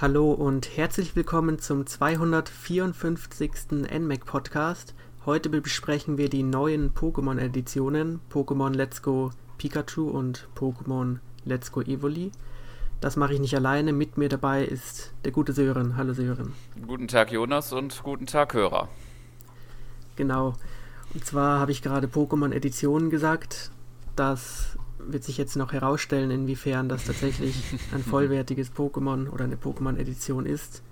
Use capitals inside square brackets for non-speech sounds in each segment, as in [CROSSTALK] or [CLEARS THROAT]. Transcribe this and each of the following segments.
Hallo und herzlich willkommen zum 254. NMAC Podcast. Heute besprechen wir die neuen Pokémon-Editionen Pokémon Let's Go Pikachu und Pokémon Let's Go Evoli. Das mache ich nicht alleine. Mit mir dabei ist der gute Sören. Hallo Sören. Guten Tag Jonas und guten Tag Hörer. Genau. Und zwar habe ich gerade Pokémon-Editionen gesagt. Das wird sich jetzt noch herausstellen, inwiefern das tatsächlich ein [LAUGHS] vollwertiges Pokémon oder eine Pokémon-Edition ist.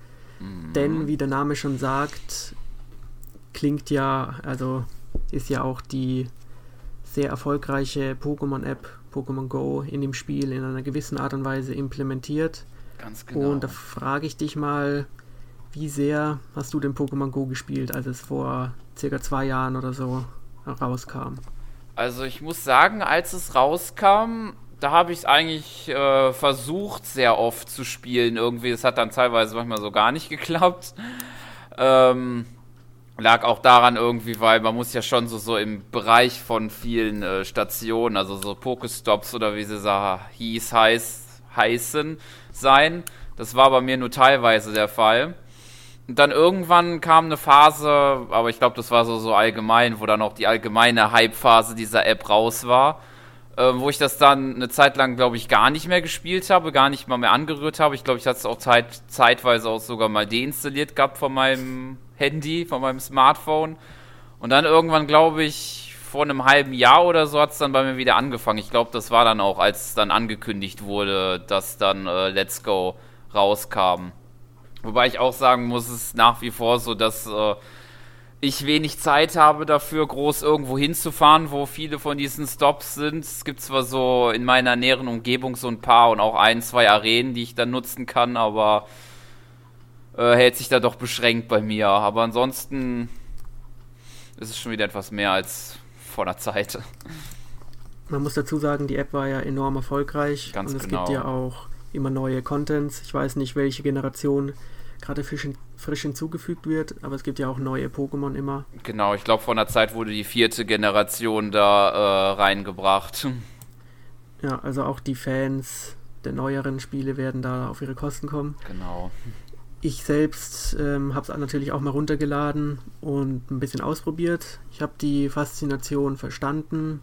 Mhm. Denn, wie der Name schon sagt, klingt ja, also ist ja auch die sehr erfolgreiche Pokémon-App Pokémon Go in dem Spiel in einer gewissen Art und Weise implementiert. Ganz genau. Und da frage ich dich mal, wie sehr hast du denn Pokémon Go gespielt, als es vor circa zwei Jahren oder so rauskam? Also ich muss sagen, als es rauskam, da habe ich es eigentlich äh, versucht, sehr oft zu spielen. Irgendwie, es hat dann teilweise manchmal so gar nicht [LAUGHS] geklappt. Ähm, lag auch daran irgendwie, weil man muss ja schon so, so im Bereich von vielen äh, Stationen, also so Pokestops oder wie sie sah, hieß, heiß, heißen, sein. Das war bei mir nur teilweise der Fall. Dann irgendwann kam eine Phase, aber ich glaube, das war so, so allgemein, wo dann auch die allgemeine Hype-Phase dieser App raus war, äh, wo ich das dann eine Zeit lang, glaube ich, gar nicht mehr gespielt habe, gar nicht mal mehr angerührt habe. Ich glaube, ich hatte es auch zeit, zeitweise auch sogar mal deinstalliert gehabt von meinem Handy, von meinem Smartphone. Und dann irgendwann, glaube ich, vor einem halben Jahr oder so hat es dann bei mir wieder angefangen. Ich glaube, das war dann auch, als dann angekündigt wurde, dass dann äh, Let's Go rauskam. Wobei ich auch sagen muss, es ist nach wie vor so, dass äh, ich wenig Zeit habe dafür, groß irgendwo hinzufahren, wo viele von diesen Stops sind. Es gibt zwar so in meiner näheren Umgebung so ein paar und auch ein, zwei Arenen, die ich dann nutzen kann, aber äh, hält sich da doch beschränkt bei mir. Aber ansonsten ist es schon wieder etwas mehr als vor der Zeit. Man muss dazu sagen, die App war ja enorm erfolgreich. Ganz und es genau. gibt ja auch immer neue Contents. Ich weiß nicht, welche Generation gerade frisch, frisch hinzugefügt wird, aber es gibt ja auch neue Pokémon immer. Genau, ich glaube, vor einer Zeit wurde die vierte Generation da äh, reingebracht. [LAUGHS] Ja, also auch die Fans der neueren Spiele werden da auf ihre Kosten kommen. Genau. Ich selbst ähm, habe es natürlich auch mal runtergeladen und ein bisschen ausprobiert. Ich habe die Faszination verstanden,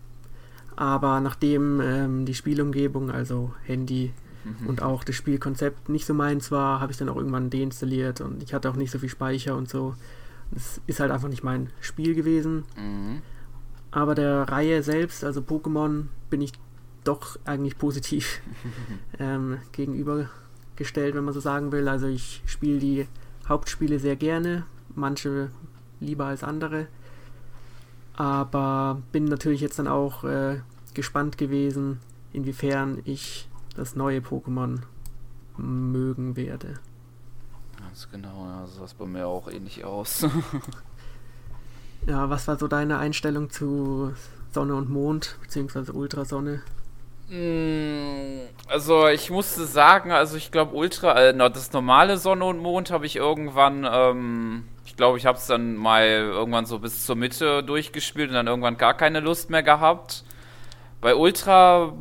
aber nachdem ähm, die Spielumgebung, also Handy mhm. und auch das Spielkonzept nicht so meins war, habe ich dann auch irgendwann deinstalliert und ich hatte auch nicht so viel Speicher und so. Es ist halt einfach nicht mein Spiel gewesen. Mhm. Aber der Reihe selbst, also Pokémon, bin ich doch eigentlich positiv [LAUGHS] ähm, gegenüber gestellt, wenn man so sagen will. Also ich spiele die Hauptspiele sehr gerne, manche lieber als andere. Aber bin natürlich jetzt dann auch äh, gespannt gewesen, inwiefern ich das neue Pokémon mögen werde. Ganz genau, ja, so sah es bei mir auch ähnlich aus. [LAUGHS] ja, was war so deine Einstellung zu Sonne und Mond, beziehungsweise Ultrasonne? Mm, also ich musste sagen, also ich glaube Ultra, äh, das normale Sonne und Mond habe ich irgendwann, ähm, ich glaube ich habe es dann mal irgendwann so bis zur Mitte durchgespielt und dann irgendwann gar keine Lust mehr gehabt. Bei Ultra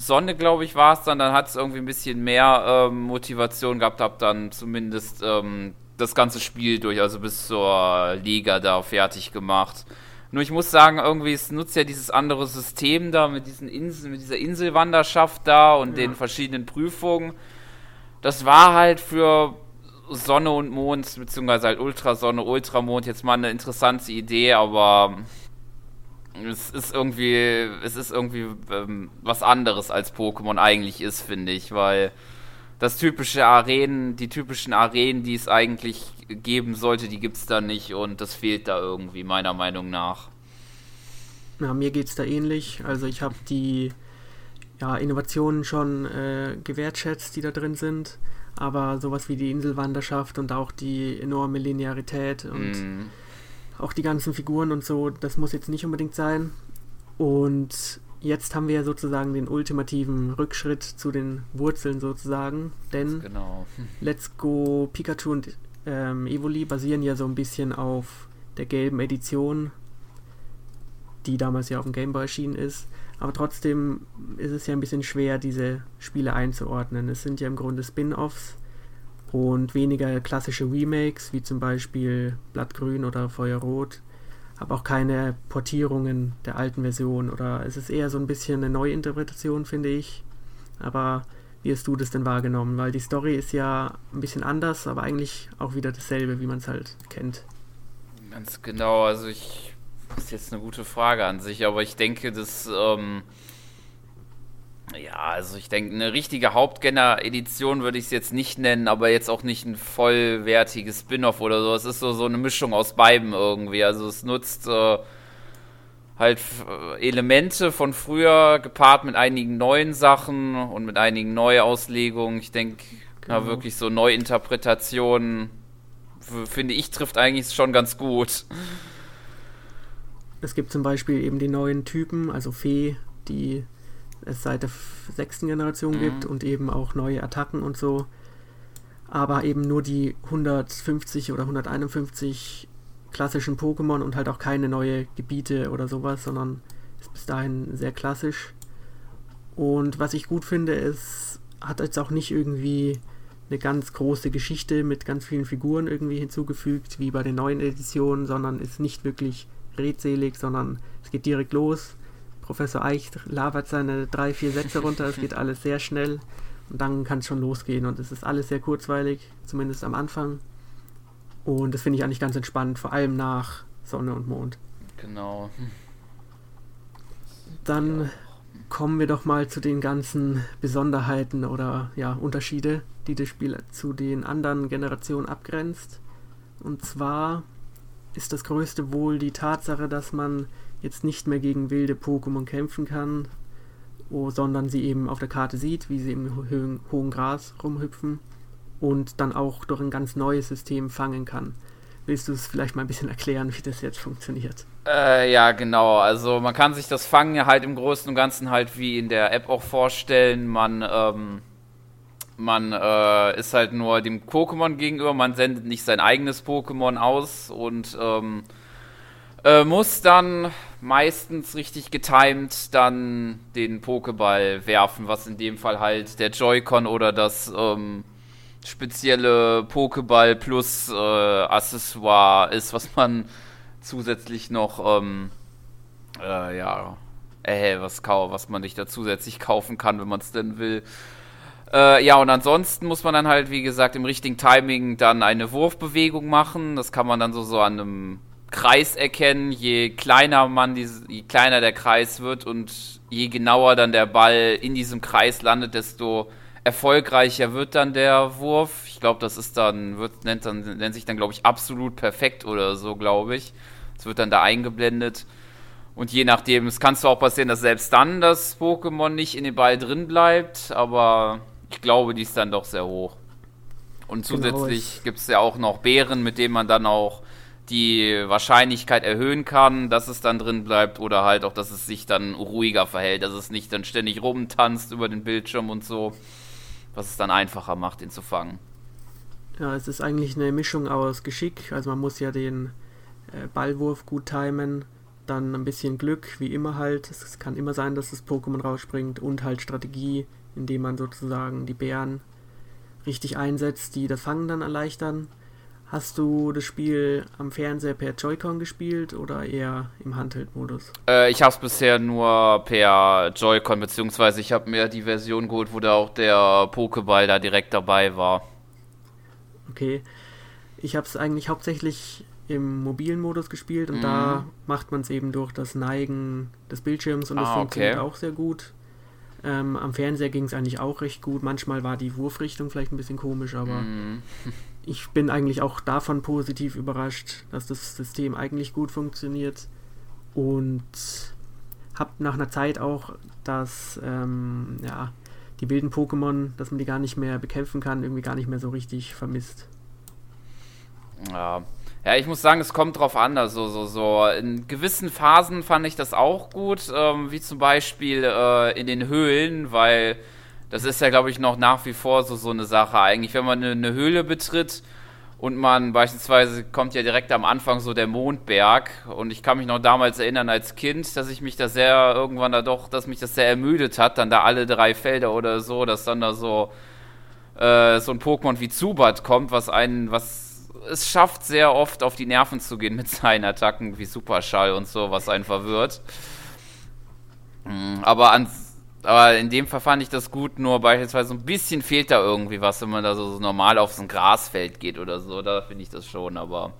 Sonne, glaube ich, war es dann, dann hat es irgendwie ein bisschen mehr ähm, Motivation gehabt, habe dann zumindest ähm, das ganze Spiel durch, also bis zur Liga da fertig gemacht. Nur ich muss sagen, irgendwie, es nutzt ja dieses andere System da mit diesen Inseln, mit dieser Inselwanderschaft da und ja. den verschiedenen Prüfungen. Das war halt für Sonne und Mond, beziehungsweise halt Ultrasonne, Ultramond jetzt mal eine interessante Idee, aber es ist irgendwie, es ist irgendwie ähm, was anderes als Pokémon eigentlich ist, finde ich, weil das typische Arenen, die typischen Arenen, die es eigentlich geben sollte, die gibt es da nicht und das fehlt da irgendwie, meiner Meinung nach. Ja, mir geht es da ähnlich. Also ich habe die ja, Innovationen schon äh, gewertschätzt, die da drin sind, aber sowas wie die Inselwanderschaft und auch die enorme Linearität und mm. Auch die ganzen Figuren und so, das muss jetzt nicht unbedingt sein. Und jetzt haben wir ja sozusagen den ultimativen Rückschritt zu den Wurzeln sozusagen, denn genau. [LAUGHS] Let's Go Pikachu und ähm, Evoli basieren ja so ein bisschen auf der gelben Edition, die damals ja auf dem Game Boy erschienen ist. Aber trotzdem ist es ja ein bisschen schwer, diese Spiele einzuordnen. Es sind ja im Grunde Spin-offs und weniger klassische Remakes, wie zum Beispiel Blattgrün oder Feuerrot. Aber auch keine Portierungen der alten Version oder es ist eher so ein bisschen eine Neuinterpretation, finde ich. Aber wie hast du das denn wahrgenommen? Weil die Story ist ja ein bisschen anders, aber eigentlich auch wieder dasselbe, wie man es halt kennt. Ganz genau, also ich. Das ist jetzt eine gute Frage an sich, aber ich denke, dass. Ähm, ja, also ich denke, eine richtige Hauptgenner-Edition würde ich es jetzt nicht nennen, aber jetzt auch nicht ein vollwertiges Spin-off oder so. Es ist so, so eine Mischung aus beiden irgendwie. Also es nutzt. Äh, halt äh, Elemente von früher gepaart mit einigen neuen Sachen und mit einigen Neuauslegungen. Ich denke, genau. wirklich so Neuinterpretationen, finde ich, trifft eigentlich schon ganz gut. Es gibt zum Beispiel eben die neuen Typen, also Fee, die es seit der sechsten Generation mhm. gibt und eben auch neue Attacken und so. Aber eben nur die 150 oder 151 klassischen Pokémon und halt auch keine neue Gebiete oder sowas, sondern ist bis dahin sehr klassisch. Und was ich gut finde, ist, hat jetzt auch nicht irgendwie eine ganz große Geschichte mit ganz vielen Figuren irgendwie hinzugefügt, wie bei den neuen Editionen, sondern ist nicht wirklich redselig, sondern es geht direkt los. Professor Eich labert seine drei, vier Sätze runter, es geht alles sehr schnell und dann kann es schon losgehen und es ist alles sehr kurzweilig, zumindest am Anfang. Und das finde ich eigentlich ganz entspannt, vor allem nach Sonne und Mond. Genau. Dann ja. kommen wir doch mal zu den ganzen Besonderheiten oder ja, Unterschiede, die das Spiel zu den anderen Generationen abgrenzt. Und zwar ist das größte wohl die Tatsache, dass man jetzt nicht mehr gegen wilde Pokémon kämpfen kann, oh, sondern sie eben auf der Karte sieht, wie sie im hohen Gras rumhüpfen und dann auch durch ein ganz neues System fangen kann. Willst du es vielleicht mal ein bisschen erklären, wie das jetzt funktioniert? Äh, ja, genau. Also man kann sich das Fangen halt im Großen und Ganzen halt wie in der App auch vorstellen. Man, ähm, man äh, ist halt nur dem Pokémon gegenüber, man sendet nicht sein eigenes Pokémon aus und ähm, äh, muss dann meistens richtig getimed dann den Pokéball werfen, was in dem Fall halt der Joy-Con oder das ähm, spezielle Pokéball plus äh, Accessoire ist, was man zusätzlich noch, ähm, äh, ja, äh, was, was man sich da zusätzlich kaufen kann, wenn man es denn will. Äh, ja, und ansonsten muss man dann halt, wie gesagt, im richtigen Timing dann eine Wurfbewegung machen. Das kann man dann so, so an einem Kreis erkennen. Je kleiner man, diese, je kleiner der Kreis wird und je genauer dann der Ball in diesem Kreis landet, desto erfolgreicher wird dann der Wurf. Ich glaube, das ist dann, wird, nennt, dann, nennt sich dann, glaube ich, absolut perfekt oder so, glaube ich. Es wird dann da eingeblendet. Und je nachdem, es kann zwar auch passieren, dass selbst dann das Pokémon nicht in den Ball drin bleibt, aber ich glaube, die ist dann doch sehr hoch. Und genau, zusätzlich genau. gibt es ja auch noch Beeren, mit denen man dann auch die Wahrscheinlichkeit erhöhen kann, dass es dann drin bleibt oder halt auch, dass es sich dann ruhiger verhält, dass es nicht dann ständig rumtanzt über den Bildschirm und so was es dann einfacher macht, ihn zu fangen. Ja, es ist eigentlich eine Mischung aus Geschick, also man muss ja den äh, Ballwurf gut timen, dann ein bisschen Glück, wie immer halt. Es kann immer sein, dass das Pokémon rausspringt und halt Strategie, indem man sozusagen die Bären richtig einsetzt, die das Fangen dann erleichtern. Hast du das Spiel am Fernseher per Joy-Con gespielt oder eher im Handheld-Modus? Äh, ich habe es bisher nur per Joy-Con, beziehungsweise ich habe mir die Version geholt, wo da auch der Pokéball da direkt dabei war. Okay. Ich habe es eigentlich hauptsächlich im mobilen Modus gespielt und mhm. da macht man es eben durch das Neigen des Bildschirms und das ah, funktioniert okay. auch sehr gut. Ähm, am Fernseher ging es eigentlich auch recht gut. Manchmal war die Wurfrichtung vielleicht ein bisschen komisch, aber mhm. [LAUGHS] ich bin eigentlich auch davon positiv überrascht, dass das System eigentlich gut funktioniert und habe nach einer Zeit auch, dass ähm, ja, die wilden Pokémon, dass man die gar nicht mehr bekämpfen kann, irgendwie gar nicht mehr so richtig vermisst. Ja. Ja, ich muss sagen, es kommt drauf an. Also, so, so. In gewissen Phasen fand ich das auch gut, ähm, wie zum Beispiel äh, in den Höhlen, weil das ist ja, glaube ich, noch nach wie vor so, so eine Sache. Eigentlich, wenn man eine, eine Höhle betritt und man beispielsweise kommt ja direkt am Anfang so der Mondberg und ich kann mich noch damals erinnern als Kind, dass ich mich da sehr irgendwann da doch, dass mich das sehr ermüdet hat, dann da alle drei Felder oder so, dass dann da so äh, so ein Pokémon wie Zubat kommt, was einen, was es schafft, sehr oft auf die Nerven zu gehen mit [LAUGHS] seinen Attacken wie Superschall und so, was einen verwirrt. Mhm, aber, an, aber in dem Fall fand ich das gut, nur beispielsweise so ein bisschen fehlt da irgendwie was, wenn man da so, so normal auf so ein Grasfeld geht oder so. Da finde ich das schon, aber.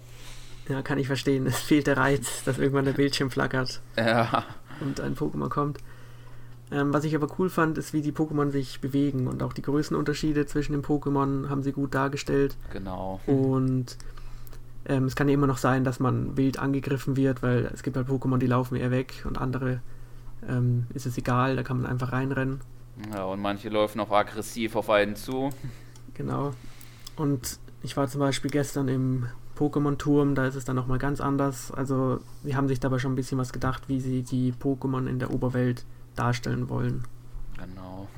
Ja, kann ich verstehen. Es fehlt der Reiz, dass irgendwann der Bildschirm flackert. Ja. Und ein Pokémon kommt. Ähm, was ich aber cool fand, ist, wie die Pokémon sich bewegen und auch die Größenunterschiede zwischen den Pokémon haben sie gut dargestellt. Genau. Und ähm, es kann ja immer noch sein, dass man wild angegriffen wird, weil es gibt halt Pokémon, die laufen eher weg und andere ähm, ist es egal, da kann man einfach reinrennen. Ja, und manche laufen auch aggressiv auf einen zu. Genau. Und ich war zum Beispiel gestern im Pokémon-Turm, da ist es dann nochmal ganz anders. Also, sie haben sich dabei schon ein bisschen was gedacht, wie sie die Pokémon in der Oberwelt darstellen wollen. Genau.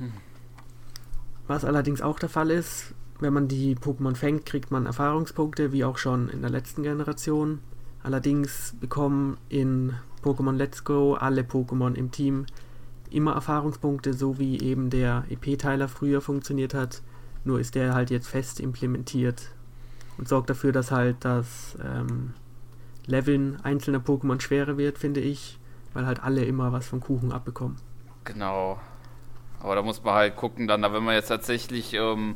Was allerdings auch der Fall ist, wenn man die Pokémon fängt, kriegt man Erfahrungspunkte, wie auch schon in der letzten Generation. Allerdings bekommen in Pokémon Let's Go alle Pokémon im Team immer Erfahrungspunkte, so wie eben der EP-Teiler früher funktioniert hat. Nur ist der halt jetzt fest implementiert und sorgt dafür, dass halt das ähm, Leveln einzelner Pokémon schwerer wird, finde ich, weil halt alle immer was vom Kuchen abbekommen. Genau. Aber da muss man halt gucken, dann, wenn man jetzt tatsächlich ähm,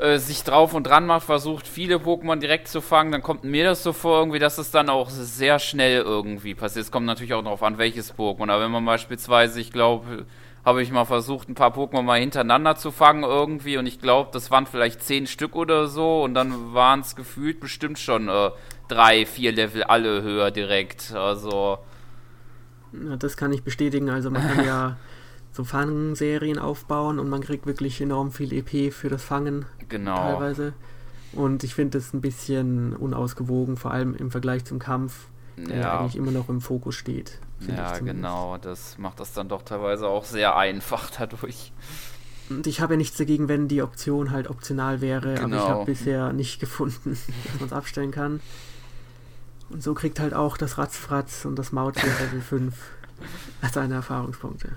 äh, sich drauf und dran macht, versucht, viele Pokémon direkt zu fangen, dann kommt mir das so vor, irgendwie, dass es dann auch sehr schnell irgendwie passiert. Es kommt natürlich auch darauf an, welches Pokémon. Aber wenn man beispielsweise, ich glaube, habe ich mal versucht, ein paar Pokémon mal hintereinander zu fangen irgendwie und ich glaube, das waren vielleicht zehn Stück oder so und dann waren es gefühlt bestimmt schon äh, drei, vier Level alle höher direkt. Also. Ja, das kann ich bestätigen. Also man kann [LAUGHS] ja so Fangserien aufbauen und man kriegt wirklich enorm viel EP für das Fangen. Genau. Teilweise. Und ich finde das ein bisschen unausgewogen, vor allem im Vergleich zum Kampf, der Ja. eigentlich immer noch im Fokus steht. Ja, genau. Das macht das dann doch teilweise auch sehr einfach dadurch. Und ich habe ja nichts dagegen, wenn die Option halt optional wäre, aber ich Genau. habe bisher nicht gefunden, [LAUGHS] dass man es abstellen kann. Und so kriegt halt auch das Ratzfratz und das Mauttier Level 5 seine [LAUGHS] Erfahrungspunkte.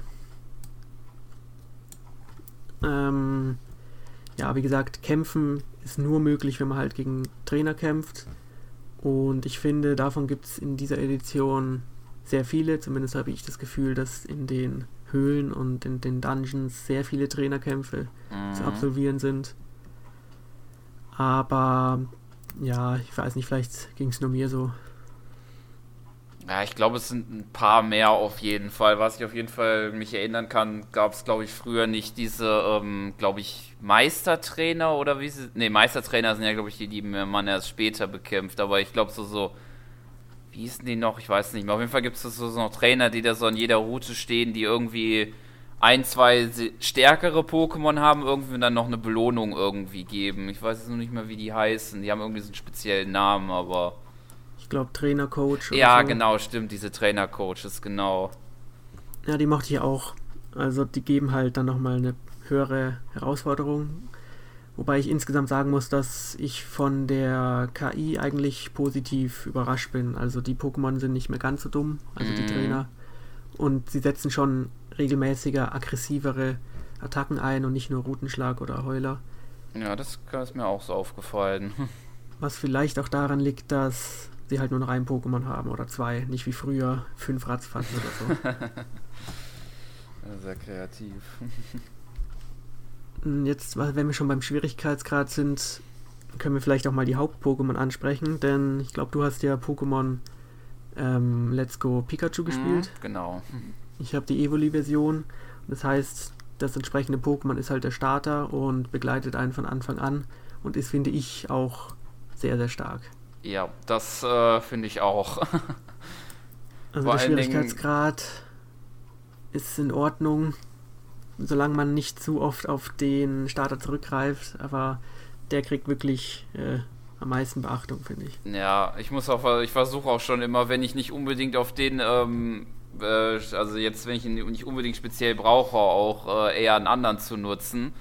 Ähm, ja, wie gesagt, kämpfen ist nur möglich, wenn man halt gegen Trainer kämpft. Und ich finde, davon gibt es in dieser Edition sehr viele. Zumindest habe ich das Gefühl, dass in den Höhlen und in den Dungeons sehr viele Trainerkämpfe zu Mhm. absolvieren sind. Aber ja, ich weiß nicht, vielleicht ging es nur mir so. Ja, ich glaube, es sind ein paar mehr auf jeden Fall. Was ich auf jeden Fall mich erinnern kann, gab es, glaube ich, früher nicht diese, ähm, glaube ich, Meistertrainer oder wie sie. Ne, Meistertrainer sind ja, glaube ich, die, die man erst später bekämpft. Aber ich glaube, so, so. Wie hießen die noch? Ich weiß nicht mehr. Auf jeden Fall gibt es so, so noch Trainer, die da so an jeder Route stehen, die irgendwie ein, zwei stärkere Pokémon haben, irgendwie dann noch eine Belohnung irgendwie geben. Ich weiß jetzt noch nicht mehr, wie die heißen. Die haben irgendwie so einen speziellen Namen, aber. Ich glaube, Trainer, Coach. Ja, so. genau, stimmt, diese Trainer-Coaches, genau. Ja, die mochte ich auch. Also, die geben halt dann nochmal eine höhere Herausforderung. Wobei ich insgesamt sagen muss, dass ich von der KI eigentlich positiv überrascht bin. Also, die Pokémon sind nicht mehr ganz so dumm, also die Mhm. Trainer. Und sie setzen schon regelmäßiger, aggressivere Attacken ein und nicht nur Routenschlag oder Heuler. Ja, das ist mir auch so aufgefallen. [LAUGHS] Was vielleicht auch daran liegt, dass sie halt nur noch ein Pokémon haben oder zwei, nicht wie früher fünf Ratzfatz oder [LAUGHS] Sehr kreativ. so. Und Jetzt, wenn wir schon beim Schwierigkeitsgrad sind, können wir vielleicht auch mal die Haupt-Pokémon ansprechen, denn ich glaube, du hast ja Pokémon ähm, Let's Go Pikachu gespielt. Mhm, genau. Ich habe die Evoli-Version. Das heißt, das entsprechende Pokémon ist halt der Starter und begleitet einen von Anfang an und ist, finde ich, auch sehr, sehr stark. Ja, das äh, finde ich auch. [LAUGHS] Also Vor der Schwierigkeitsgrad ist in Ordnung, solange man nicht zu oft auf den Starter zurückgreift, aber der kriegt wirklich äh, am meisten Beachtung, finde ich. ja, ich muss auch, ich versuche auch schon immer, wenn ich nicht unbedingt auf den, ähm, äh, also jetzt, wenn ich ihn nicht unbedingt speziell brauche, auch äh, eher einen anderen zu nutzen.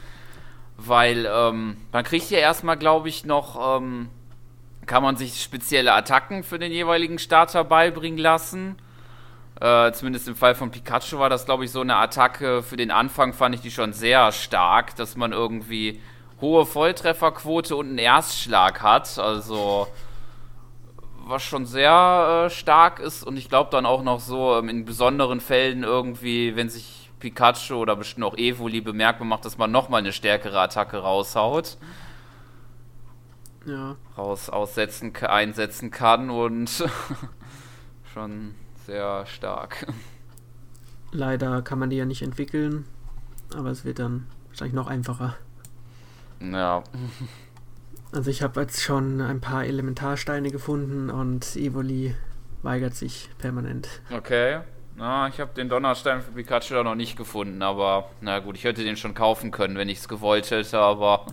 Weil ähm, man kriegt ja erstmal, glaube ich, noch, ähm, kann man sich spezielle Attacken für den jeweiligen Starter beibringen lassen. Äh, zumindest im Fall von Pikachu war das, glaube ich, so eine Attacke für den Anfang, fand ich die schon sehr stark, dass man irgendwie hohe Volltrefferquote und einen Erstschlag hat. Also was schon sehr äh, stark ist und ich glaube dann auch noch so ähm, in besonderen Fällen irgendwie, wenn sich Pikachu oder bestimmt auch Evoli bemerkbar macht, dass man nochmal eine stärkere Attacke raushaut. Ja. Raus aussetzen, einsetzen kann und [LAUGHS] schon sehr stark. Leider kann man die ja nicht entwickeln, aber es wird dann wahrscheinlich noch einfacher. Ja. Also ich habe jetzt schon ein paar Elementarsteine gefunden und Evoli weigert sich permanent. Okay. Na, ich habe den Donnerstein für Pikachu noch nicht gefunden, aber na gut, ich hätte den schon kaufen können, wenn ich es gewollt hätte, aber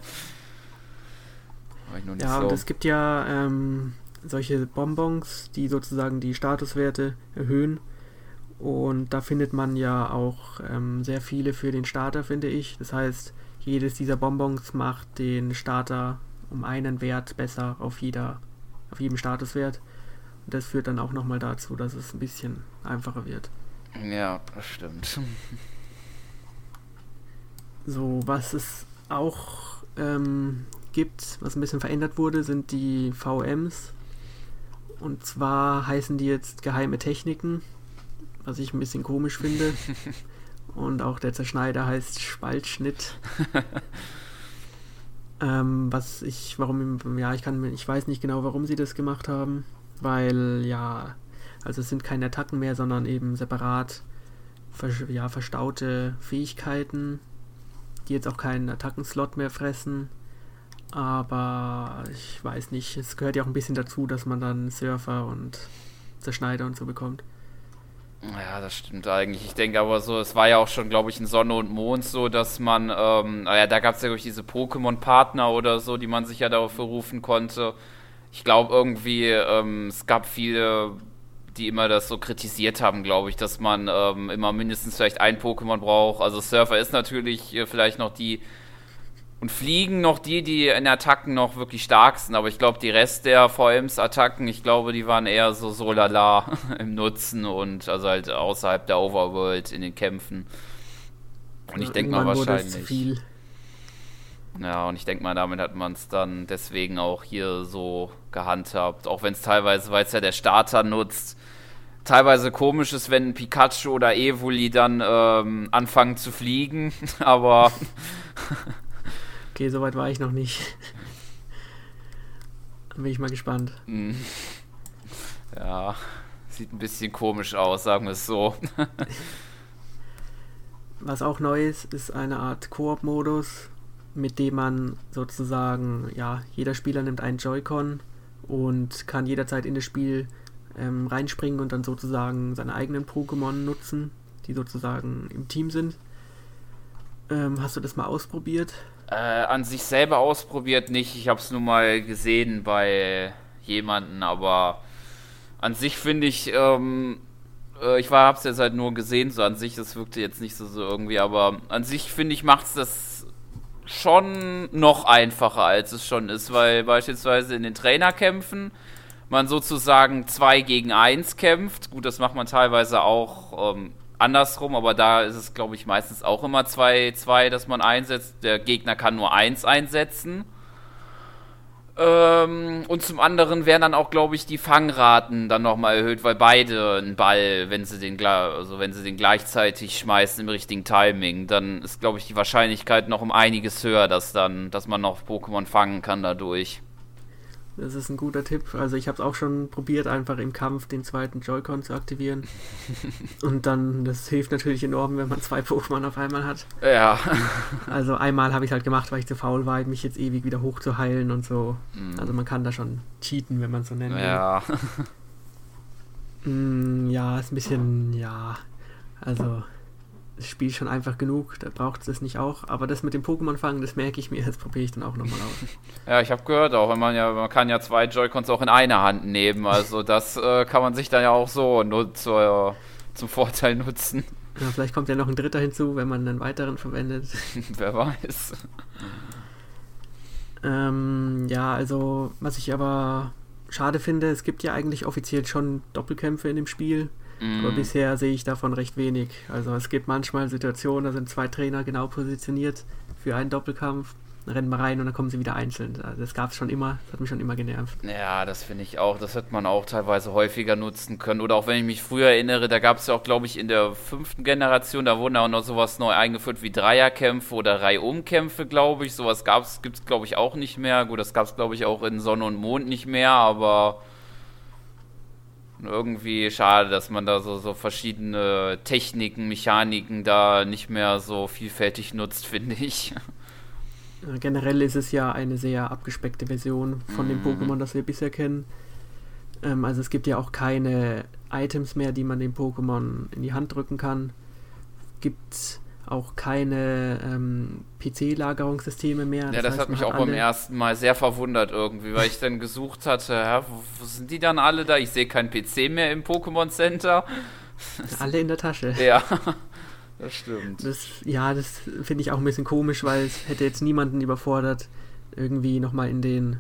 ja, so. und es gibt ja ähm, solche Bonbons, die sozusagen die Statuswerte erhöhen. Und da findet man ja auch ähm, sehr viele für den Starter, finde ich. Das heißt, jedes dieser Bonbons macht den Starter um einen Wert besser auf jeder, auf jedem Statuswert. Und das führt dann auch nochmal dazu, dass es ein bisschen einfacher wird. Ja, das stimmt. So, was es auch ähm, gibt, was ein bisschen verändert wurde, sind die VMs. Und zwar heißen die jetzt geheime Techniken, was ich ein bisschen komisch finde. [LAUGHS] Und auch der Zerschneider heißt Spaltschnitt. [LAUGHS] ähm, was ich, warum, ja, ich kann, ich weiß nicht genau, warum sie das gemacht haben, weil ja, also es sind keine Attacken mehr, sondern eben separat ja, verstaute Fähigkeiten, die jetzt auch keinen Attackenslot mehr fressen aber ich weiß nicht, es gehört ja auch ein bisschen dazu, dass man dann Surfer und Zerschneider und so bekommt. Ja, das stimmt eigentlich. Ich denke aber so, es war ja auch schon, glaube ich, in Sonne und Mond so, dass man, ähm, naja, da gab es ja, glaube ich, diese Pokémon-Partner oder so, die man sich ja darauf berufen konnte. Ich glaube irgendwie, ähm, es gab viele, die immer das so kritisiert haben, glaube ich, dass man ähm, immer mindestens vielleicht ein Pokémon braucht. Also Surfer ist natürlich äh, vielleicht noch die und fliegen noch die, die in Attacken noch wirklich stark sind. Aber ich glaube, die Rest der VMs-Attacken, ich glaube, die waren eher so so lala [LAUGHS] im Nutzen und also halt außerhalb der Overworld in den Kämpfen. Und ich denke mal wahrscheinlich. Ja, und ich denke mal, damit hat man es dann deswegen auch hier so gehandhabt. Auch wenn es teilweise, weil es ja der Starter nutzt, teilweise komisch ist, wenn Pikachu oder Evoli dann ähm, anfangen zu fliegen. [LAUGHS] Aber Okay, soweit war ich noch nicht. Dann bin ich mal gespannt. Mhm. Ja, sieht ein bisschen komisch aus, sagen wir es so. [LAUGHS] Was auch neu ist, ist eine Art Koop-Modus, mit dem man sozusagen, ja, jeder Spieler nimmt einen Joy-Con und kann jederzeit in das Spiel ähm, reinspringen und dann sozusagen seine eigenen Pokémon nutzen, die sozusagen im Team sind. Ähm, hast du das mal ausprobiert? Äh, an sich selber ausprobiert nicht. Ich habe es nur mal gesehen bei jemanden, aber an sich finde ich, ähm, äh, ich habe es jetzt halt nur gesehen, so an sich, das wirkte jetzt nicht so, so irgendwie, aber an sich finde ich, macht es das schon noch einfacher, als es schon ist, weil beispielsweise in den Trainerkämpfen man sozusagen 2 gegen 1 kämpft. Gut, das macht man teilweise auch ähm, andersrum, aber da ist es, glaube ich, meistens auch immer 2-2, dass man einsetzt. Der Gegner kann nur 1 einsetzen. Ähm, und zum anderen werden dann auch, glaube ich, die Fangraten dann nochmal erhöht, weil beide einen Ball, wenn sie den, also wenn sie den gleichzeitig schmeißen im richtigen Timing, dann ist, glaube ich, die Wahrscheinlichkeit noch um einiges höher, dass dann, dass man noch Pokémon fangen kann dadurch. Das ist ein guter Tipp. Also ich habe es auch schon probiert, einfach im Kampf den zweiten Joy-Con zu aktivieren. [LAUGHS] Und dann, das hilft natürlich enorm, wenn man zwei Pokémon auf einmal hat. Ja. Also einmal habe ich es halt gemacht, weil ich zu faul war, mich jetzt ewig wieder hochzuheilen und so. Mhm. Also man kann da schon cheaten, wenn man es so nennt. Ja. Mm, ja, ist ein bisschen, ja. Also das Spiel schon einfach genug, da braucht es nicht auch. Aber das mit dem Pokémon fangen, das merke ich mir, das probiere ich dann auch nochmal aus. [LAUGHS] Ja, ich habe gehört auch, wenn man ja, man kann ja zwei Joy-Cons auch in einer Hand nehmen. Also das äh, kann man sich dann ja auch so nutz, äh, zum Vorteil nutzen. Ja, vielleicht kommt ja noch ein dritter hinzu, wenn man einen weiteren verwendet. [LAUGHS] Wer weiß. Ähm, ja, also was ich aber schade finde, es gibt ja eigentlich offiziell schon Doppelkämpfe in dem Spiel. Aber mhm. bisher sehe ich davon recht wenig. Also es gibt manchmal Situationen, da sind zwei Trainer genau positioniert für einen Doppelkampf. dann rennen wir rein und dann kommen sie wieder einzeln. Also das gab es schon immer, das hat mich schon immer genervt. Ja, das finde ich auch. Das hätte man auch teilweise häufiger nutzen können. Oder auch wenn ich mich früher erinnere, da gab es ja auch, glaube ich, in der fünften Generation, da wurden auch noch sowas neu eingeführt wie Dreierkämpfe oder Reihumkämpfe, glaube ich. Sowas gibt es, glaube ich, auch nicht mehr. Gut, das gab es, glaube ich, auch in Sonne und Mond nicht mehr, aber irgendwie schade, dass man da so, so verschiedene Techniken, Mechaniken da nicht mehr so vielfältig nutzt, [LAUGHS] finde ich. Generell ist es ja eine sehr abgespeckte Version von dem mhm. Pokémon, das wir bisher kennen. Ähm, also es gibt ja auch keine Items mehr, die man dem Pokémon in die Hand drücken kann. Gibt auch keine ähm, PC-Lagerungssysteme mehr. Das ja, das heißt, hat mich auch beim ersten Mal sehr verwundert irgendwie, weil ich dann gesucht hatte, ja, wo, wo, sind die dann alle da? Ich sehe keinen PC mehr im Pokémon Center. [LAUGHS] Alle in der Tasche. Ja. [LAUGHS] Das stimmt. Das, ja, das finde ich auch ein bisschen komisch, weil es hätte jetzt niemanden überfordert, irgendwie nochmal in den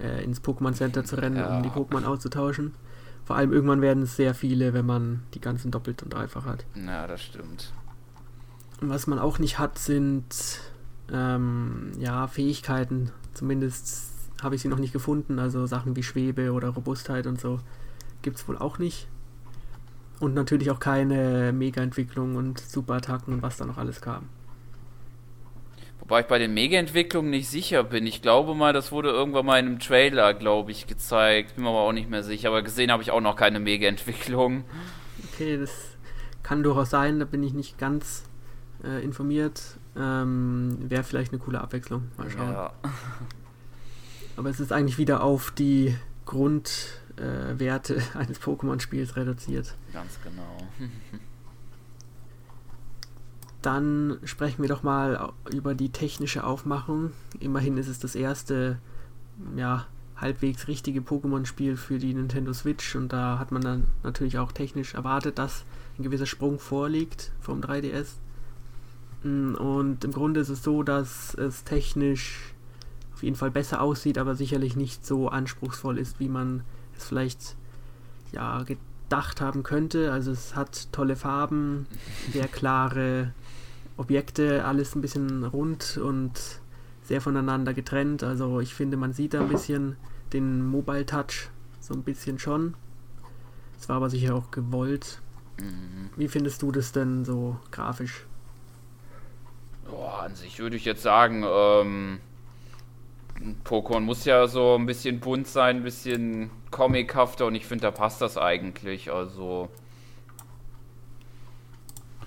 äh, ins Pokémon Center zu rennen, ja. um die Pokémon auszutauschen. Vor allem irgendwann werden es sehr viele, wenn man die ganzen doppelt und dreifach hat. Ja, das stimmt. Was man auch nicht hat, sind ähm, ja, Fähigkeiten. Zumindest habe ich sie noch nicht gefunden. Also Sachen wie Schwebe oder Robustheit und so gibt es wohl auch nicht. Und natürlich auch keine Mega-Entwicklung und Super-Attacken und was da noch alles kam. Wobei ich bei den Mega-Entwicklungen nicht sicher bin. Ich glaube mal, das wurde irgendwann mal in einem Trailer, glaube ich, gezeigt. Bin mir aber auch nicht mehr sicher. Aber gesehen habe ich auch noch keine Mega-Entwicklung. Okay, das kann durchaus sein. Da bin ich nicht ganz äh, informiert. Ähm, Wäre vielleicht eine coole Abwechslung. Mal schauen. Ja. [LAUGHS] Aber es ist eigentlich wieder auf die Grund äh, [LAUGHS] eines Pokémon-Spiels reduziert. Ganz genau. [LAUGHS] Dann sprechen wir doch mal über die technische Aufmachung. Immerhin ist es das erste, ja, halbwegs richtige Pokémon-Spiel für die Nintendo Switch und da hat man dann natürlich auch technisch erwartet, dass ein gewisser Sprung vorliegt vom 3DS. Und im Grunde ist es so, dass es technisch auf jeden Fall besser aussieht, aber sicherlich nicht so anspruchsvoll ist, wie man es vielleicht ja gedacht haben könnte. Also es hat tolle Farben, sehr klare Objekte, alles ein bisschen rund und sehr voneinander getrennt. Also ich finde, man sieht da ein bisschen den Mobile Touch so ein bisschen schon. Es war aber sicher auch gewollt. Mhm. Wie findest du das denn so grafisch? Oh, an sich würde ich jetzt sagen, ähm, Pokémon muss ja so ein bisschen bunt sein, ein bisschen comichafter und ich finde, da passt das eigentlich. Also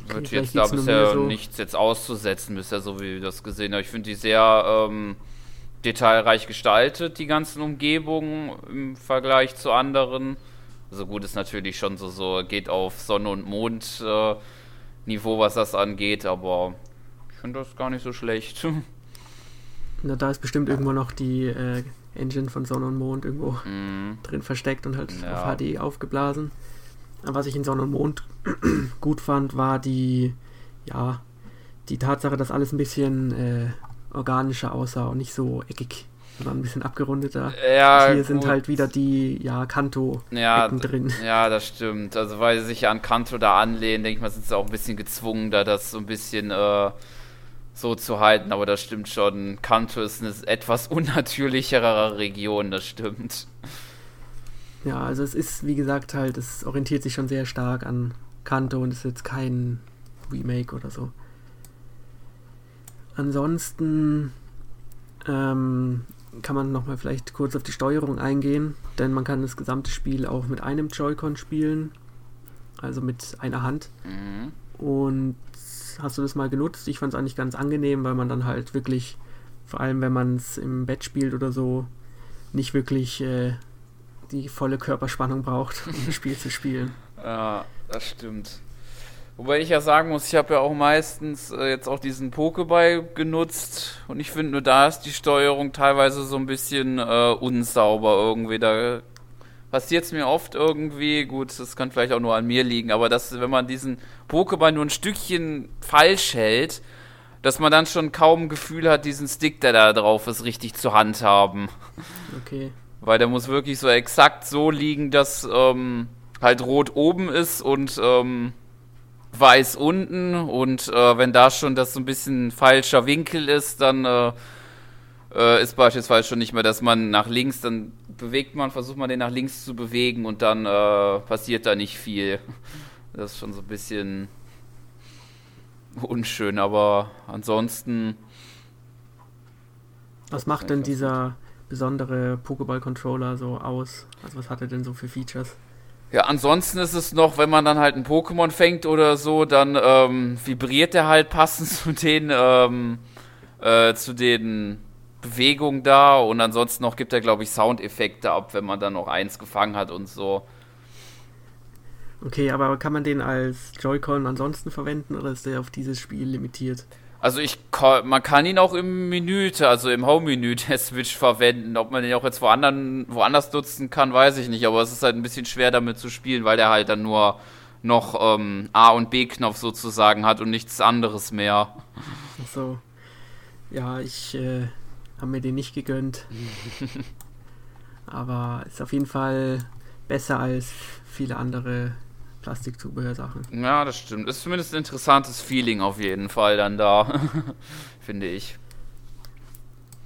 wird jetzt da bisher so. nichts jetzt auszusetzen, bisher so wie wir das gesehen haben. Ich finde die sehr ähm, detailreich gestaltet, die ganzen Umgebungen im Vergleich zu anderen. Also gut ist natürlich schon so, so geht auf Sonne und Mond äh, Niveau, was das angeht, aber ich finde das gar nicht so schlecht. [LAUGHS] Na, da ist bestimmt irgendwo noch die äh, Engine von Sonne und Mond irgendwo mm. drin versteckt und halt ja. auf HD aufgeblasen. Was ich in Sonne und Mond [CLEARS THROAT] gut fand, war die, ja, die Tatsache, dass alles ein bisschen äh, organischer aussah und nicht so eckig, sondern ein bisschen abgerundeter. Ja, und hier gut. sind halt wieder die, ja, Kanto-Ecken ja, drin. Ja, das stimmt. Also weil sie sich an Kanto da anlehnen, denke ich mal, sind sie auch ein bisschen gezwungen, da das so ein bisschen äh, so zu halten, aber das stimmt schon. Kanto ist eine etwas unnatürlichere Region, das stimmt. Ja, also es ist, wie gesagt, halt, es orientiert sich schon sehr stark an Kanto und ist jetzt kein Remake oder so. Ansonsten ähm, kann man nochmal vielleicht kurz auf die Steuerung eingehen, denn man kann das gesamte Spiel auch mit einem Joy-Con spielen, also mit einer Hand. Mhm. Und hast du das mal genutzt? Ich fand es eigentlich ganz angenehm, weil man dann halt wirklich, vor allem wenn man es im Bett spielt oder so, nicht wirklich äh, die volle Körperspannung braucht, um das Spiel zu spielen. [LAUGHS] Ja, das stimmt. Wobei ich ja sagen muss, ich habe ja auch meistens äh, jetzt auch diesen Pokéball genutzt und ich finde nur da ist die Steuerung teilweise so ein bisschen äh, unsauber irgendwie. Da passiert es mir oft irgendwie, gut, das kann vielleicht auch nur an mir liegen, aber dass, wenn man diesen Pokéball nur ein Stückchen falsch hält, dass man dann schon kaum Gefühl hat, diesen Stick, der da drauf ist, richtig zu handhaben. Okay. Weil der muss wirklich so exakt so liegen, dass ähm, halt rot oben ist und ähm, weiß unten. Und äh, wenn da schon das so ein bisschen falscher Winkel ist, dann äh, äh, ist beispielsweise schon nicht mehr, dass man nach links, dann bewegt man, versucht man den nach links zu bewegen und dann äh, passiert da nicht viel. [LAUGHS] Das ist schon so ein bisschen unschön, aber ansonsten. Was macht denn dieser besondere Pokéball-Controller so aus? Also was hat er denn so für Features? Ja, ansonsten ist es noch, wenn man dann halt ein Pokémon fängt oder so, dann ähm, vibriert er halt [LAUGHS] passend zu den, ähm, äh, zu den Bewegungen da und ansonsten noch gibt er, glaube ich, Soundeffekte ab, wenn man dann noch eins gefangen hat und so. Okay, aber kann man den als Joy-Con ansonsten verwenden oder ist der auf dieses Spiel limitiert? Also ich man kann ihn auch im Menü, also im Home-Menü [LAUGHS] der Switch verwenden. Ob man den auch jetzt woanders, woanders nutzen kann, weiß ich nicht. Aber es ist halt ein bisschen schwer damit zu spielen, weil der halt dann nur noch ähm, A- und B-Knopf sozusagen hat und nichts anderes mehr. Ach so. Ja, ich äh, habe mir den nicht gegönnt. aber ist auf jeden Fall besser als viele andere Plastikzubehörsachen. Ja, das stimmt. Ist zumindest ein interessantes Feeling auf jeden Fall dann da, [LAUGHS] finde ich.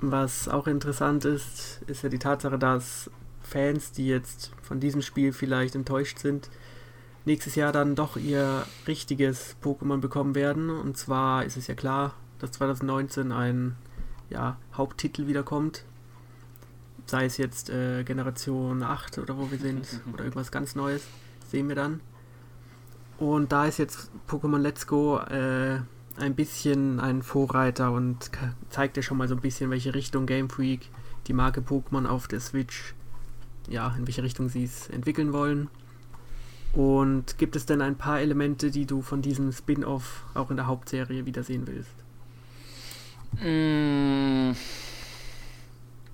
Was auch interessant ist, ist ja die Tatsache, dass Fans, die jetzt von diesem Spiel vielleicht enttäuscht sind, nächstes Jahr dann doch ihr richtiges Pokémon bekommen werden. Und zwar ist es ja klar, dass 2019 ein ja, Haupttitel wiederkommt. Sei es jetzt äh, Generation 8 oder wo wir sind [LAUGHS] oder irgendwas ganz Neues, sehen wir dann. Und da ist jetzt Pokémon Let's Go äh, ein bisschen ein Vorreiter und zeigt ja schon mal so ein bisschen, welche Richtung Game Freak die Marke Pokémon auf der Switch, ja, in welche Richtung sie es entwickeln wollen. Und gibt es denn ein paar Elemente, die du von diesem Spin-off auch in der Hauptserie wiedersehen willst? Mmh,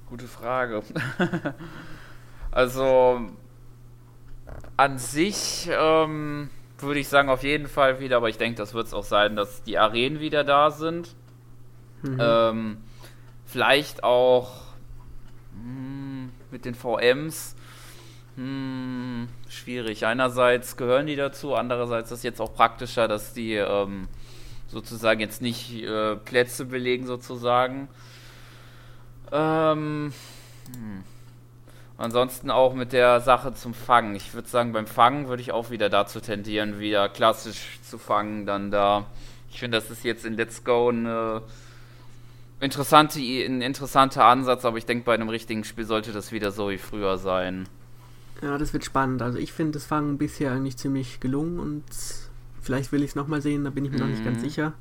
gute Frage. [LAUGHS] also an sich ähm, würde ich sagen, auf jeden Fall wieder, aber ich denke, das wird es auch sein, dass die Arenen wieder da sind. Mhm. Ähm, vielleicht auch mh, hm, mit den VMs. Mh, hm, schwierig. Einerseits gehören die dazu, andererseits ist es jetzt auch praktischer, dass die ähm, sozusagen jetzt nicht äh, Plätze belegen, sozusagen. Ähm, hm. Ansonsten auch mit der Sache zum Fangen. Ich würde sagen, beim Fangen würde ich auch wieder dazu tendieren, wieder klassisch zu fangen. Dann da. Ich finde, das ist jetzt in Let's Go eine interessante, ein interessanter Ansatz, aber ich denke, bei einem richtigen Spiel sollte das wieder so wie früher sein. Ja, das wird spannend. Also ich finde das Fangen bisher eigentlich ziemlich gelungen und vielleicht will ich es nochmal sehen, da bin ich mir mhm. noch nicht ganz mhm. sicher.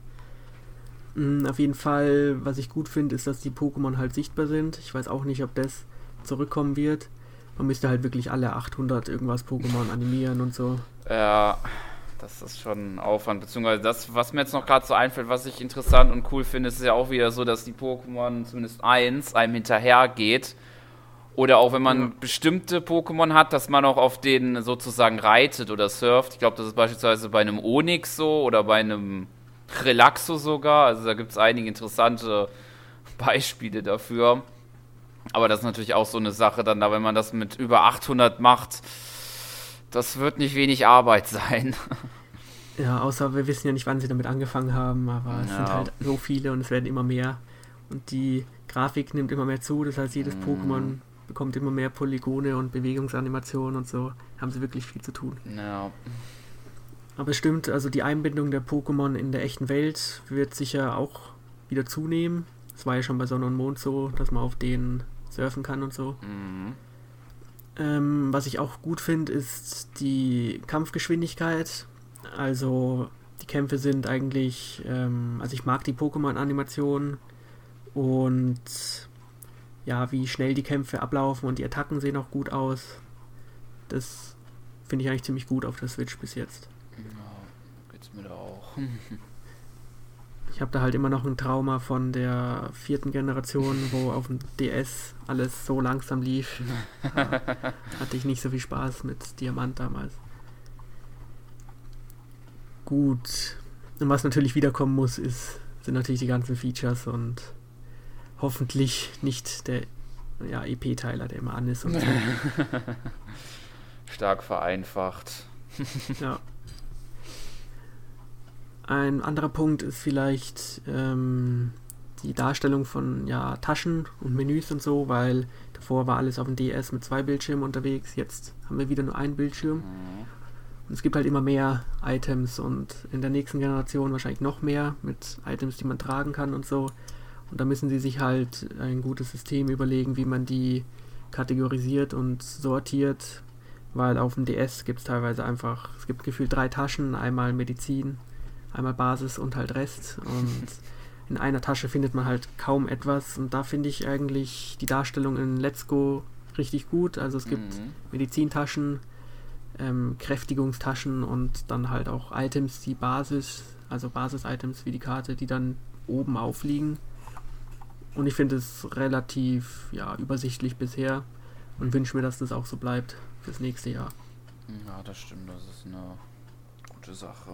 Mhm, auf jeden Fall, was ich gut finde, ist, dass die Pokémon halt sichtbar sind. Ich weiß auch nicht, ob das zurückkommen wird. Man müsste halt wirklich alle 800 irgendwas Pokémon [LAUGHS] animieren und so. Ja, das ist schon ein Aufwand. Beziehungsweise das, was mir jetzt noch gerade so einfällt, was ich interessant und cool finde, ist ja auch wieder so, dass die Pokémon zumindest eins einem hinterhergeht. Oder auch wenn man ja. bestimmte Pokémon hat, dass man auch auf denen sozusagen reitet oder surft. Ich glaube, das ist beispielsweise bei einem Onix so oder bei einem Relaxo sogar. Also da gibt es einige interessante [LAUGHS] Beispiele dafür. Aber das ist natürlich auch so eine Sache dann da, wenn man das mit über 800 macht, das wird nicht wenig Arbeit [LAUGHS] sein. Ja, außer wir wissen ja nicht, wann sie damit angefangen haben, aber es sind halt so viele und es werden immer mehr. Und die Grafik nimmt immer mehr zu, das heißt, jedes mm. Pokémon bekommt immer mehr Polygone und Bewegungsanimationen und so. Haben sie wirklich viel zu tun. Ja. Aber es stimmt, also die Einbindung der Pokémon in der echten Welt wird sicher auch wieder zunehmen. Es war ja schon bei Sonne und Mond so, dass man auf denen surfen kann und so. Mhm. Ähm, was ich auch gut finde, ist die Kampfgeschwindigkeit. Also die Kämpfe sind eigentlich, ähm, also ich mag die Pokémon-Animationen und ja, wie schnell die Kämpfe ablaufen und die Attacken sehen auch gut aus. Das finde ich eigentlich ziemlich gut auf der Switch bis jetzt. Ja, geht's mir da auch. [LAUGHS] Ich habe da halt immer noch ein Trauma von der vierten Generation, wo auf dem DS alles so langsam lief. [LAUGHS] hatte ich nicht so viel Spaß mit Diamant damals. Gut. Und was natürlich wiederkommen muss, ist, sind natürlich die ganzen Features und hoffentlich nicht der ja, EP-Teiler, der immer an ist. Und so. [LAUGHS] Stark vereinfacht. [LAUGHS] ja. Ein anderer Punkt ist vielleicht ähm, die Darstellung von ja, Taschen und Menüs und so, weil davor war alles auf dem DS mit zwei Bildschirmen unterwegs, jetzt haben wir wieder nur einen Bildschirm. Mhm. Und es gibt halt immer mehr Items und in der nächsten Generation wahrscheinlich noch mehr mit Items, die man tragen kann und so. Und da müssen sie sich halt ein gutes System überlegen, wie man die kategorisiert und sortiert, weil auf dem DS gibt es teilweise einfach, es gibt gefühlt drei Taschen, einmal Medizin, einmal Basis und halt Rest und [LAUGHS] in einer Tasche findet man halt kaum etwas und da finde ich eigentlich die Darstellung in Let's Go richtig gut. Also es gibt mhm. Medizintaschen, ähm, Kräftigungstaschen und dann halt auch Items, die Basis, also Basis-Items wie die Karte, die dann oben aufliegen. Und ich finde es relativ ja, übersichtlich bisher und wünsche mir, dass das auch so bleibt fürs nächste Jahr. Ja, das stimmt, das ist eine gute Sache.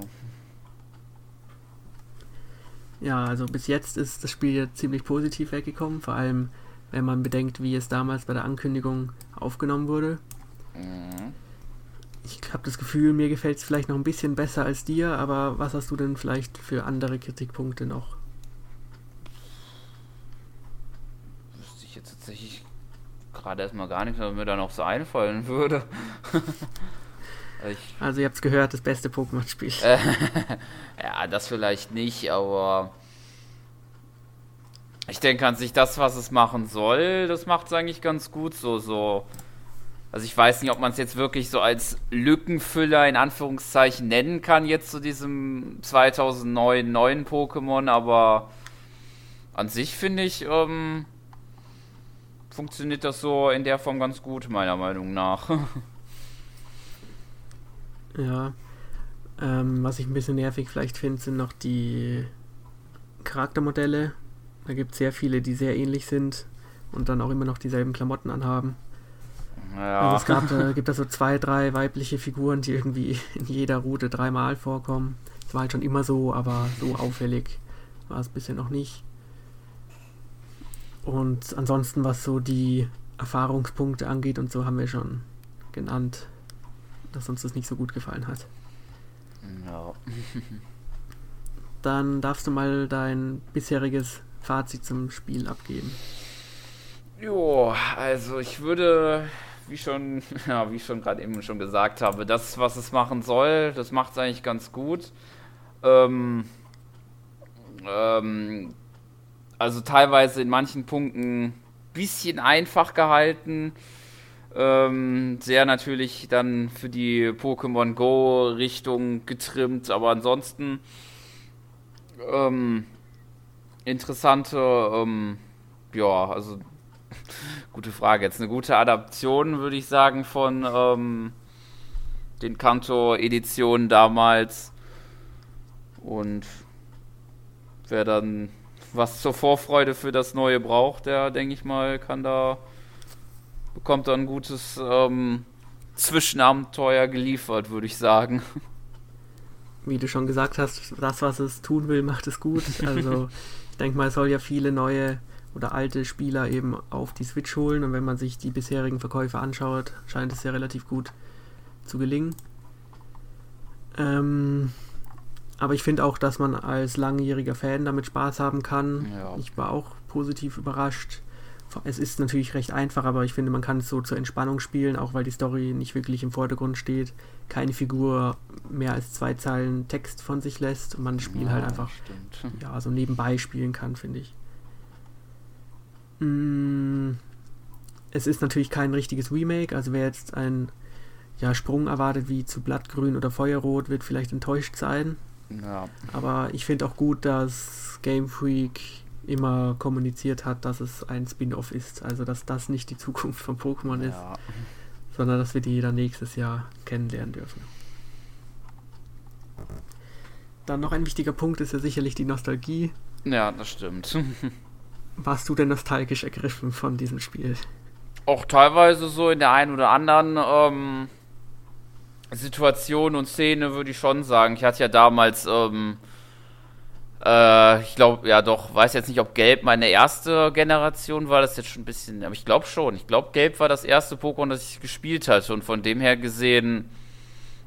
Ja, also bis jetzt ist das Spiel ziemlich positiv weggekommen, vor allem wenn man bedenkt, wie es damals bei der Ankündigung aufgenommen wurde. Mhm. Ich habe das Gefühl, mir gefällt es vielleicht noch ein bisschen besser als dir, aber was hast du denn vielleicht für andere Kritikpunkte noch? Wüsste ich jetzt tatsächlich gerade erstmal gar nicht, was mir da noch so einfallen würde. [LAUGHS] ich, also ihr habt es gehört, das beste Pokémon-Spiel. [LAUGHS] ja, das vielleicht nicht, aber ich denke an sich, das, was es machen soll, das macht es eigentlich ganz gut so, so. Also ich weiß nicht, ob man es jetzt wirklich so als Lückenfüller in Anführungszeichen nennen kann, jetzt zu diesem 2009 neuen Pokémon, aber an sich finde ich, ähm, funktioniert das so in der Form ganz gut, meiner Meinung nach. [LAUGHS] ja. Ähm, was ich ein bisschen nervig vielleicht finde, sind noch die Charaktermodelle. Da gibt es sehr viele, die sehr ähnlich sind und dann auch immer noch dieselben Klamotten anhaben. Ja. Also es gab, äh, [LAUGHS] gibt da so zwei, drei weibliche Figuren, die irgendwie in jeder Route dreimal vorkommen. Das war halt schon immer so, aber so auffällig war es bisher noch nicht. Und ansonsten, was so die Erfahrungspunkte angeht und so, haben wir schon genannt, dass uns das nicht so gut gefallen hat. Ja. [LAUGHS] Dann darfst du mal dein bisheriges Fazit zum Spiel abgeben. Jo, also ich würde, wie schon, [LAUGHS] ja, wie ich schon gerade eben schon gesagt habe, das, was es machen soll, das macht es eigentlich ganz gut. Ähm, ähm, also teilweise in manchen Punkten bisschen einfach gehalten. Ähm, sehr natürlich dann für die Pokémon Go Richtung getrimmt, aber ansonsten ähm, interessante, ähm, ja, also [LAUGHS] gute Frage. Jetzt eine gute Adaption, würde ich sagen, von ähm, den Kanto-Editionen damals. Und wer dann was zur Vorfreude für das Neue braucht, der, denke ich mal, kann da, bekommt da ein gutes ähm, Zwischenabenteuer geliefert, würde ich sagen. [LAUGHS] Wie du schon gesagt hast, das, was es tun will, macht es gut. Also ich denke mal, es soll ja viele neue oder alte Spieler eben auf die Switch holen und wenn man sich die bisherigen Verkäufe anschaut, scheint es ja relativ gut zu gelingen. Ähm, aber ich finde auch, dass man als langjähriger Fan damit Spaß haben kann. Ja. Ich war auch positiv überrascht. Es ist natürlich recht einfach, aber ich finde, man kann es so zur Entspannung spielen, auch weil die Story nicht wirklich im Vordergrund steht. Keine Figur mehr als zwei Zeilen Text von sich lässt und man das Spiel halt ja, halt einfach [LAUGHS] ja, so nebenbei spielen kann, finde ich. Mm, es ist natürlich kein richtiges Remake, also wer jetzt einen ja, Sprung erwartet wie zu Blattgrün oder Feuerrot, wird vielleicht enttäuscht sein. Ja. Aber ich finde auch gut, dass Game Freak immer kommuniziert hat, dass es ein Spin-off ist. Also dass das nicht die Zukunft von Pokémon ja. ist, sondern dass wir die dann nächstes Jahr kennenlernen dürfen. Dann noch ein wichtiger Punkt ist ja sicherlich die Nostalgie. Ja, das stimmt. [LAUGHS] Warst du denn nostalgisch ergriffen von diesem Spiel? Auch teilweise so in der einen oder anderen ähm, Situation und Szene würde ich schon sagen. Ich hatte ja damals, ähm, äh, ich glaube, ja doch, weiß jetzt nicht, ob Gelb meine erste Generation war, das ist jetzt schon ein bisschen, aber ich glaube schon. Ich glaube, Gelb war das erste Pokémon, das ich gespielt hatte und von dem her gesehen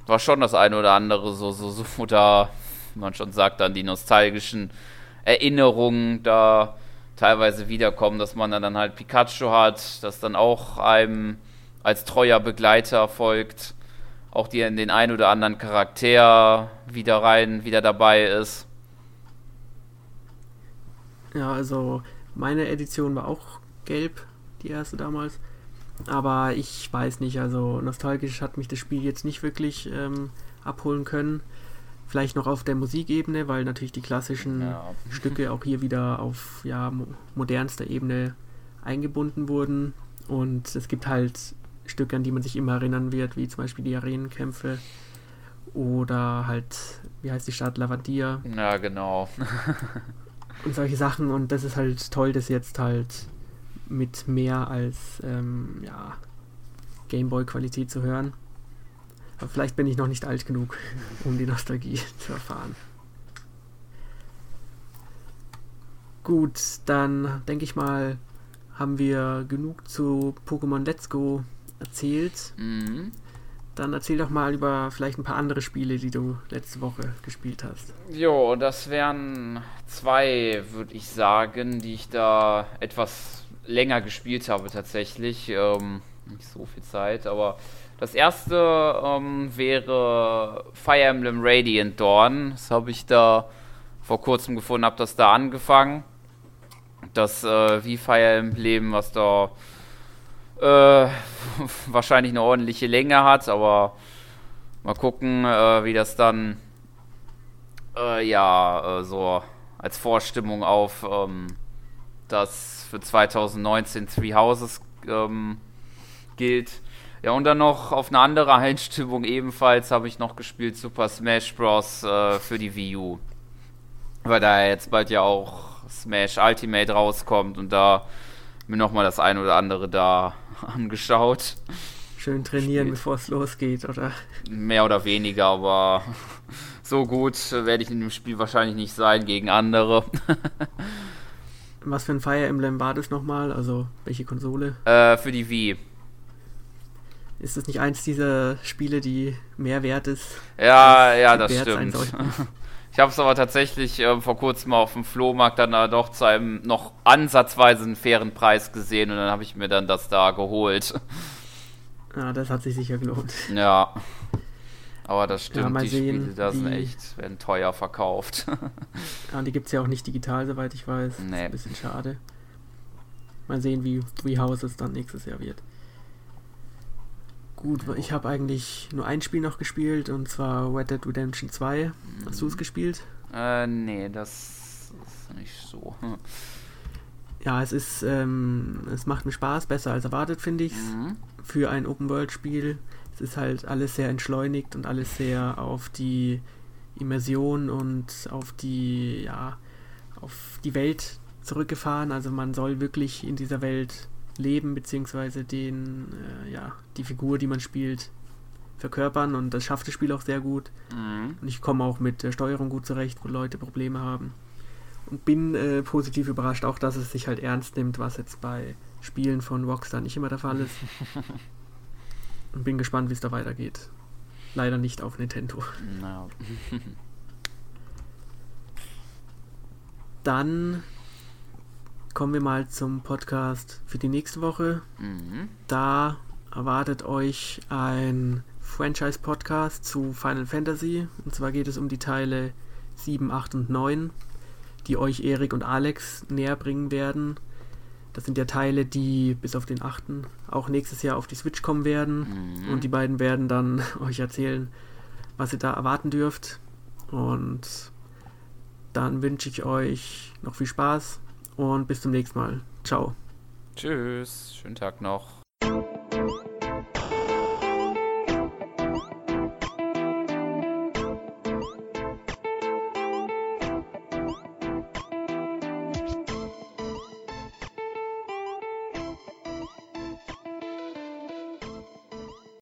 war schon das eine oder andere so, so, so, da, wie man schon sagt, dann die nostalgischen Erinnerungen, da teilweise wiederkommen, dass man dann halt Pikachu hat, das dann auch einem als treuer Begleiter folgt, auch die in den ein oder anderen Charakter wieder rein, wieder dabei ist. Ja, also meine Edition war auch gelb, die erste damals. Aber ich weiß nicht, also nostalgisch hat mich das Spiel jetzt nicht wirklich ähm, abholen können. Vielleicht noch auf der Musikebene, weil natürlich die klassischen ja. Stücke auch hier wieder auf ja, mo modernster Ebene eingebunden wurden. Und es gibt halt Stücke, an die man sich immer erinnern wird, wie zum Beispiel die Arenenkämpfe oder halt, wie heißt die Stadt, Lavandia. Ja, genau. [LAUGHS] und solche Sachen. Und das ist halt toll, das jetzt halt mit mehr als ähm, ja, Gameboy-Qualität zu hören. Aber vielleicht bin ich noch nicht alt genug, [LAUGHS] um die Nostalgie [LAUGHS] zu erfahren. Gut, dann denke ich mal, haben wir genug zu Pokémon Let's Go erzählt. Mhm. Dann erzähl doch mal über vielleicht ein paar andere Spiele, die du letzte Woche gespielt hast. Jo, das wären zwei, würde ich sagen, die ich da etwas länger gespielt habe tatsächlich. Ähm, nicht so viel Zeit, aber das erste ähm, wäre Fire Emblem Radiant Dawn. Das habe ich da vor kurzem gefunden, habe das da angefangen. Das äh, wie Fire Emblem, was da äh, [LAUGHS] wahrscheinlich eine ordentliche Länge hat, aber mal gucken, äh, wie das dann äh, ja äh, so als Vorstimmung auf ähm, das für 2019 Three Houses ähm, gilt. Ja, und dann noch auf eine andere [LAUGHS] Einstimmung ebenfalls habe ich noch gespielt Super Smash Bros. Äh, für die Wii U. Weil da jetzt bald ja auch Smash Ultimate rauskommt und da mir nochmal das ein oder andere da [LAUGHS] angeschaut. Schön trainieren, bevor es losgeht, oder? Mehr oder weniger, aber [LAUGHS] so gut werde ich in dem Spiel wahrscheinlich nicht sein gegen andere. [LAUGHS] Was für ein Fire Emblem war das nochmal? Also welche Konsole? Äh, für die Wii. Ist das nicht eins dieser Spiele, die mehr wert ist? Ja, ja, das stimmt. Ich habe es aber tatsächlich äh, vor kurzem auf dem Flohmarkt dann äh, doch zu einem noch ansatzweise einen fairen Preis gesehen und dann habe ich mir dann das da geholt. Ja, das hat sich sicher gelohnt. Ja. Aber das stimmt, ja, die sehen, Spiele da sind echt, werden teuer verkauft. [LAUGHS] ja, und die gibt es ja auch nicht digital, soweit ich weiß. Nee. Das ist ein bisschen schade. Mal sehen, wie Three Houses dann nächstes Jahr wird. Gut, ich habe eigentlich nur ein Spiel noch gespielt und zwar Red Dead Redemption 2. Hast du es mhm. gespielt? Äh, nee, das ist nicht so. [LAUGHS] Ja, es ist, ähm, es macht mir Spaß, besser als erwartet, finde ich mhm. Für ein Open-World-Spiel. Es ist halt alles sehr entschleunigt und alles sehr auf die Immersion und auf die, ja, auf die Welt zurückgefahren. Also man soll wirklich in dieser Welt Leben beziehungsweise den, äh, ja, die Figur, die man spielt, verkörpern und das schafft das Spiel auch sehr gut. Mhm. Und ich komme auch mit der Steuerung gut zurecht, wo Leute Probleme haben. Und bin äh, positiv überrascht, auch dass es sich halt ernst nimmt, was jetzt bei Spielen von Rockstar nicht immer der Fall ist. [LAUGHS] und bin gespannt, wie es da weitergeht. Leider nicht auf Nintendo. No. Dann kommen wir mal zum Podcast für die nächste Woche. Mhm. Da erwartet euch ein Franchise-Podcast zu Final Fantasy. Und zwar geht es um die Teile 7, 8 und 9, die euch Erik und Alex näher bringen werden. Das sind ja Teile, die bis auf den 8. auch nächstes Jahr auf die Switch kommen werden. Mhm. Und die beiden werden dann [LAUGHS] euch erzählen, was ihr da erwarten dürft. Und dann wünsche ich euch noch viel Spaß und bis zum nächsten Mal. Ciao. Tschüss, schönen Tag noch.